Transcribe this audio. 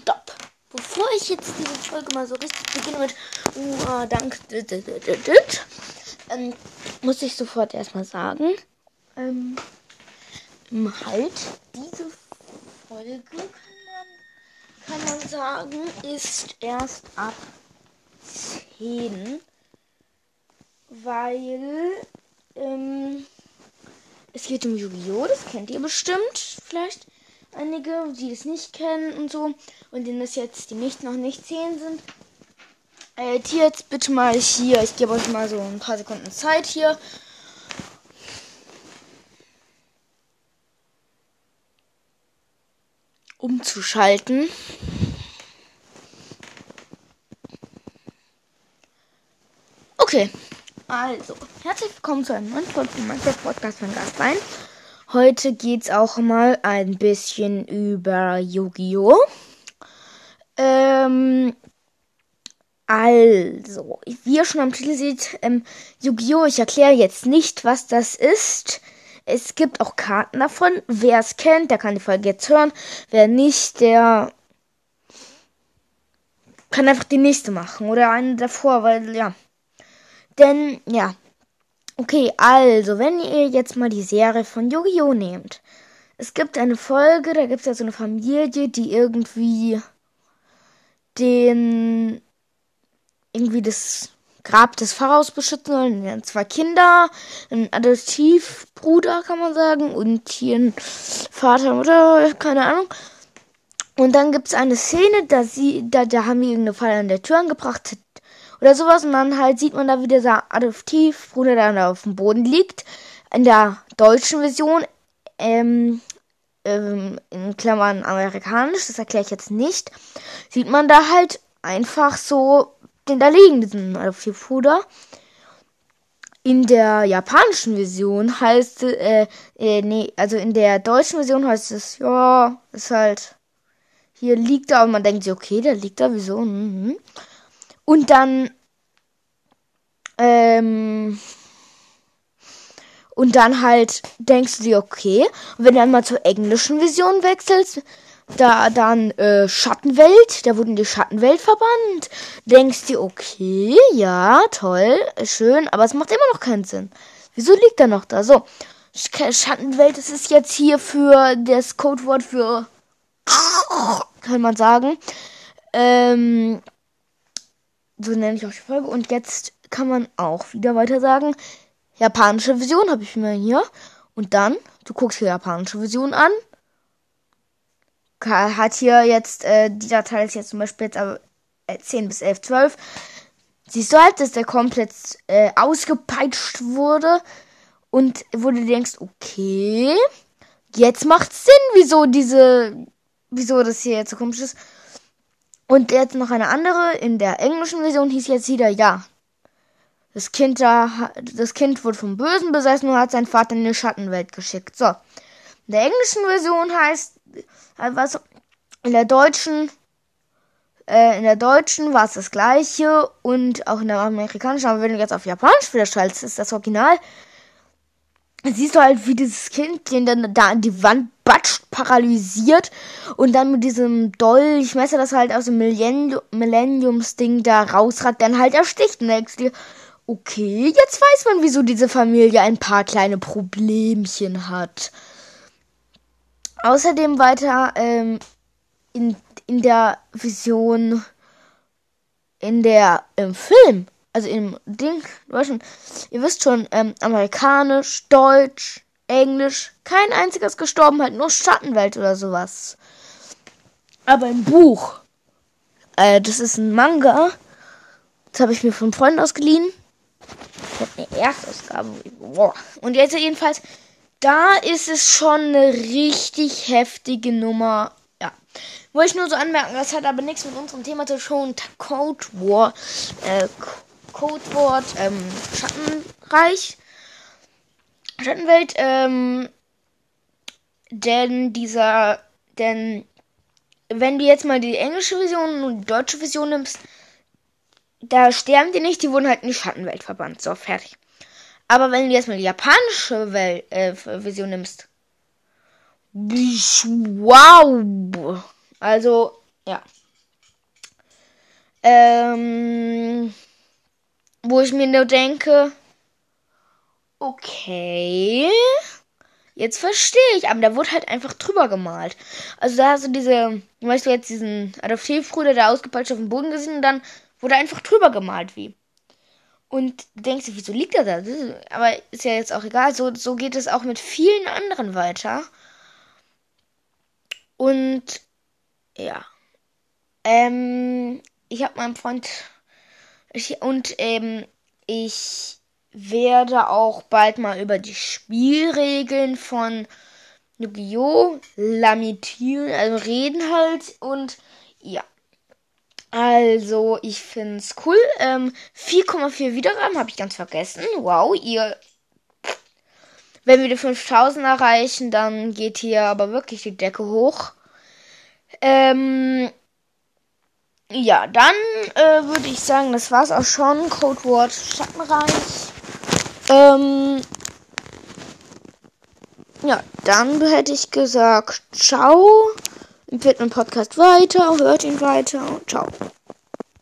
stopp. Bevor ich jetzt diese Folge mal so richtig beginne mit uh, Dank, ähm, muss ich sofort erstmal sagen, ähm, halt, diese Folge kann man, kann man sagen, ist erst ab 10, weil, ähm, es geht um Yu-Gi-Oh!, das kennt ihr bestimmt, vielleicht einige, die das nicht kennen und so, und denen das jetzt, die nicht noch nicht 10 sind. Äh, jetzt bitte mal hier, ich gebe euch mal so ein paar Sekunden Zeit hier. umzuschalten. Okay, also, herzlich willkommen zu einem neuen Folge von Minecraft Podcast von Gastwein. Heute geht's auch mal ein bisschen über Yu-Gi-Oh! Ähm, also, wie ihr schon am Titel seht, ähm, Yu-Gi-Oh! Ich erkläre jetzt nicht, was das ist. Es gibt auch Karten davon. Wer es kennt, der kann die Folge jetzt hören. Wer nicht, der kann einfach die nächste machen oder eine davor, weil ja. Denn ja, Okay, also, wenn ihr jetzt mal die Serie von Yu-Gi-Oh! nehmt. Es gibt eine Folge, da gibt es ja so eine Familie, die irgendwie den irgendwie das Grab des Pharaos beschützen sollen. Zwei Kinder, ein Adoptivbruder, kann man sagen, und hier ein Vater, Mutter, keine Ahnung. Und dann gibt es eine Szene, da sie, da, da haben die irgendeine Falle an der Tür angebracht, oder sowas. Und dann halt sieht man da, wie dieser Adoptivbruder dann auf dem Boden liegt. In der deutschen Version, ähm, ähm, in Klammern amerikanisch, das erkläre ich jetzt nicht, sieht man da halt einfach so den da liegen, diesen Adoptivbruder. In der japanischen Version heißt es, äh, äh, nee, also in der deutschen Version heißt es, ja, ist halt, hier liegt er, und man denkt sich, okay, der liegt da, wieso? Mhm. Und dann, ähm, und dann halt denkst du dir, okay, und wenn du dann mal zur englischen Version wechselst, da dann äh, Schattenwelt, der wurde in die Schattenwelt verbannt. Denkst du, okay, ja, toll, schön, aber es macht immer noch keinen Sinn. Wieso liegt er noch da? So, Schattenwelt, das ist jetzt hier für das Codewort für kann man sagen. Ähm, so nenne ich auch die Folge. Und jetzt kann man auch wieder weiter sagen, japanische Version habe ich mir hier. Und dann, du guckst hier japanische Version an. Hat hier jetzt, äh, die Datei ist jetzt zum Beispiel jetzt aber äh, 10 bis 11, 12. Siehst du halt, dass der komplett äh, ausgepeitscht wurde. Und wo du denkst, okay, jetzt macht Sinn, wieso diese, wieso das hier jetzt so komisch ist. Und jetzt noch eine andere. In der englischen Version hieß jetzt wieder ja. Das Kind da, das Kind wurde vom Bösen besessen und hat seinen Vater in die Schattenwelt geschickt. So. In der englischen Version heißt, äh, was, in der deutschen, äh, in der deutschen war es das gleiche und auch in der amerikanischen, aber wenn du jetzt auf Japanisch wieder schaltest, ist das Original, siehst du halt, wie dieses Kind den dann da an die Wand batscht, paralysiert und dann mit diesem Dolchmesser, das halt aus dem Millennium, Millenniums-Ding da rausrat, dann halt ersticht. Und okay, jetzt weiß man, wieso diese Familie ein paar kleine Problemchen hat. Außerdem weiter ähm, in, in der Vision, in der im Film also im Ding, Deutschen, ihr wisst schon, ähm, amerikanisch, deutsch, englisch, kein einziges gestorben, halt nur Schattenwelt oder sowas. Aber im Buch, äh, das ist ein Manga, das habe ich mir von Freunden ausgeliehen. Ich habe eine Erstausgabe. Boah. Und jetzt jedenfalls, da ist es schon eine richtig heftige Nummer. Ja. Wollte ich nur so anmerken, das hat aber nichts mit unserem Thema zu tun. Code War. Äh, Codewort ähm, Schattenreich. Schattenwelt, ähm, denn dieser, denn wenn du jetzt mal die englische Version und die deutsche Version nimmst, da sterben die nicht, die wurden halt in die Schattenwelt verbannt. So, fertig. Aber wenn du jetzt mal die japanische Welt, äh, Version nimmst, wow. Also, ja. Ähm, wo ich mir nur denke, okay, jetzt verstehe ich, aber da wurde halt einfach drüber gemalt. Also da hast du diese, weißt du jetzt diesen Adoptivbruder, der ausgepeitscht auf dem Boden gesehen und dann wurde einfach drüber gemalt wie. Und denkst du, wieso liegt er da? Aber ist ja jetzt auch egal. So, so geht es auch mit vielen anderen weiter. Und ja. Ähm, ich habe meinen Freund. Ich, und ähm, ich werde auch bald mal über die Spielregeln von Yu-Gi-Oh! lamentieren, also reden halt. Und ja. Also, ich find's cool. Ähm, 4,4 Wiedergaben habe ich ganz vergessen. Wow, ihr. Wenn wir die 5000 erreichen, dann geht hier aber wirklich die Decke hoch. Ähm, ja, dann äh, würde ich sagen, das war's auch schon. Codewort Schattenreich. Ähm, ja, dann hätte ich gesagt, ciao. Empfehlt meinen Podcast weiter, hört ihn weiter und ciao.